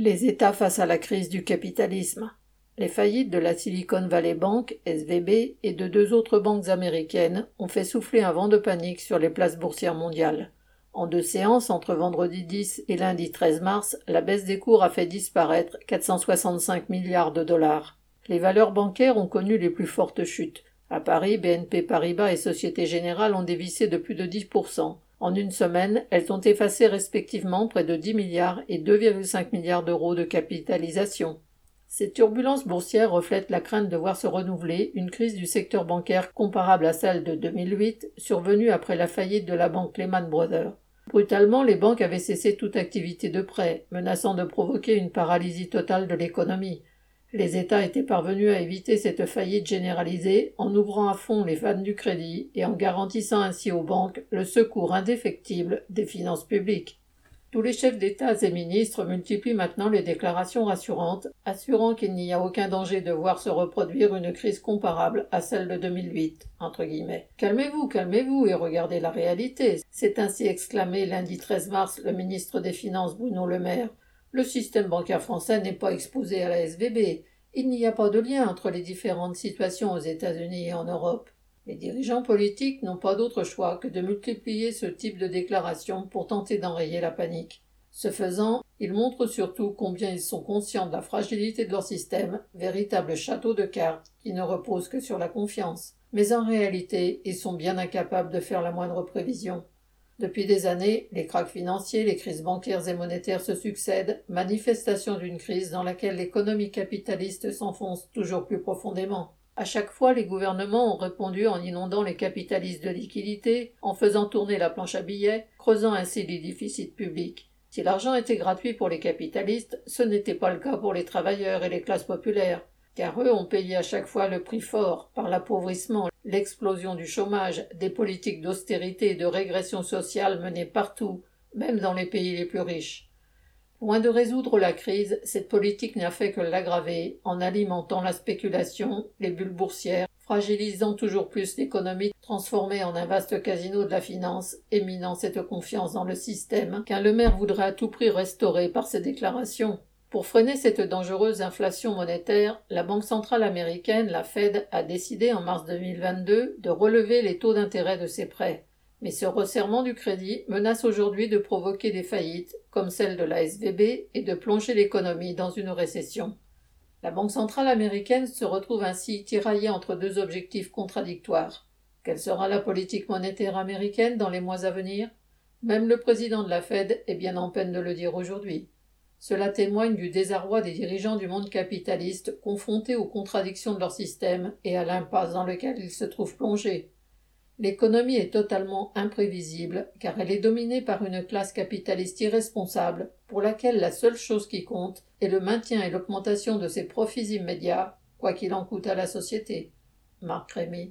Les États face à la crise du capitalisme. Les faillites de la Silicon Valley Bank, SVB, et de deux autres banques américaines ont fait souffler un vent de panique sur les places boursières mondiales. En deux séances, entre vendredi 10 et lundi 13 mars, la baisse des cours a fait disparaître 465 milliards de dollars. Les valeurs bancaires ont connu les plus fortes chutes. À Paris, BNP Paribas et Société Générale ont dévissé de plus de 10%. En une semaine, elles ont effacé respectivement près de 10 milliards et 2,5 milliards d'euros de capitalisation. Ces turbulences boursières reflètent la crainte de voir se renouveler une crise du secteur bancaire comparable à celle de 2008, survenue après la faillite de la banque Lehman Brothers. Brutalement, les banques avaient cessé toute activité de prêt, menaçant de provoquer une paralysie totale de l'économie. Les États étaient parvenus à éviter cette faillite généralisée en ouvrant à fond les vannes du crédit et en garantissant ainsi aux banques le secours indéfectible des finances publiques. Tous les chefs d'État et ministres multiplient maintenant les déclarations rassurantes, assurant qu'il n'y a aucun danger de voir se reproduire une crise comparable à celle de 2008. Entre guillemets. Calmez-vous, calmez-vous et regardez la réalité. C'est ainsi exclamé lundi 13 mars le ministre des Finances Bruno Le Maire. Le système bancaire français n'est pas exposé à la SVB. Il n'y a pas de lien entre les différentes situations aux États-Unis et en Europe. Les dirigeants politiques n'ont pas d'autre choix que de multiplier ce type de déclarations pour tenter d'enrayer la panique. Ce faisant, ils montrent surtout combien ils sont conscients de la fragilité de leur système, véritable château de cartes qui ne repose que sur la confiance. Mais en réalité, ils sont bien incapables de faire la moindre prévision. Depuis des années, les krachs financiers, les crises bancaires et monétaires se succèdent, manifestation d'une crise dans laquelle l'économie capitaliste s'enfonce toujours plus profondément. À chaque fois, les gouvernements ont répondu en inondant les capitalistes de liquidités, en faisant tourner la planche à billets, creusant ainsi les déficits publics. Si l'argent était gratuit pour les capitalistes, ce n'était pas le cas pour les travailleurs et les classes populaires, car eux ont payé à chaque fois le prix fort par l'appauvrissement, l'explosion du chômage, des politiques d'austérité et de régression sociale menées partout, même dans les pays les plus riches. Loin de résoudre la crise, cette politique n'a fait que l'aggraver en alimentant la spéculation, les bulles boursières, fragilisant toujours plus l'économie transformée en un vaste casino de la finance, éminant cette confiance dans le système qu'un le maire voudrait à tout prix restaurer par ses déclarations. Pour freiner cette dangereuse inflation monétaire, la Banque centrale américaine, la Fed, a décidé en mars 2022 de relever les taux d'intérêt de ses prêts. Mais ce resserrement du crédit menace aujourd'hui de provoquer des faillites, comme celle de la SVB, et de plonger l'économie dans une récession. La Banque centrale américaine se retrouve ainsi tiraillée entre deux objectifs contradictoires. Quelle sera la politique monétaire américaine dans les mois à venir? Même le président de la Fed est bien en peine de le dire aujourd'hui. Cela témoigne du désarroi des dirigeants du monde capitaliste confrontés aux contradictions de leur système et à l'impasse dans laquelle ils se trouvent plongés. L'économie est totalement imprévisible car elle est dominée par une classe capitaliste irresponsable pour laquelle la seule chose qui compte est le maintien et l'augmentation de ses profits immédiats, quoi qu'il en coûte à la société. Marc Rémy.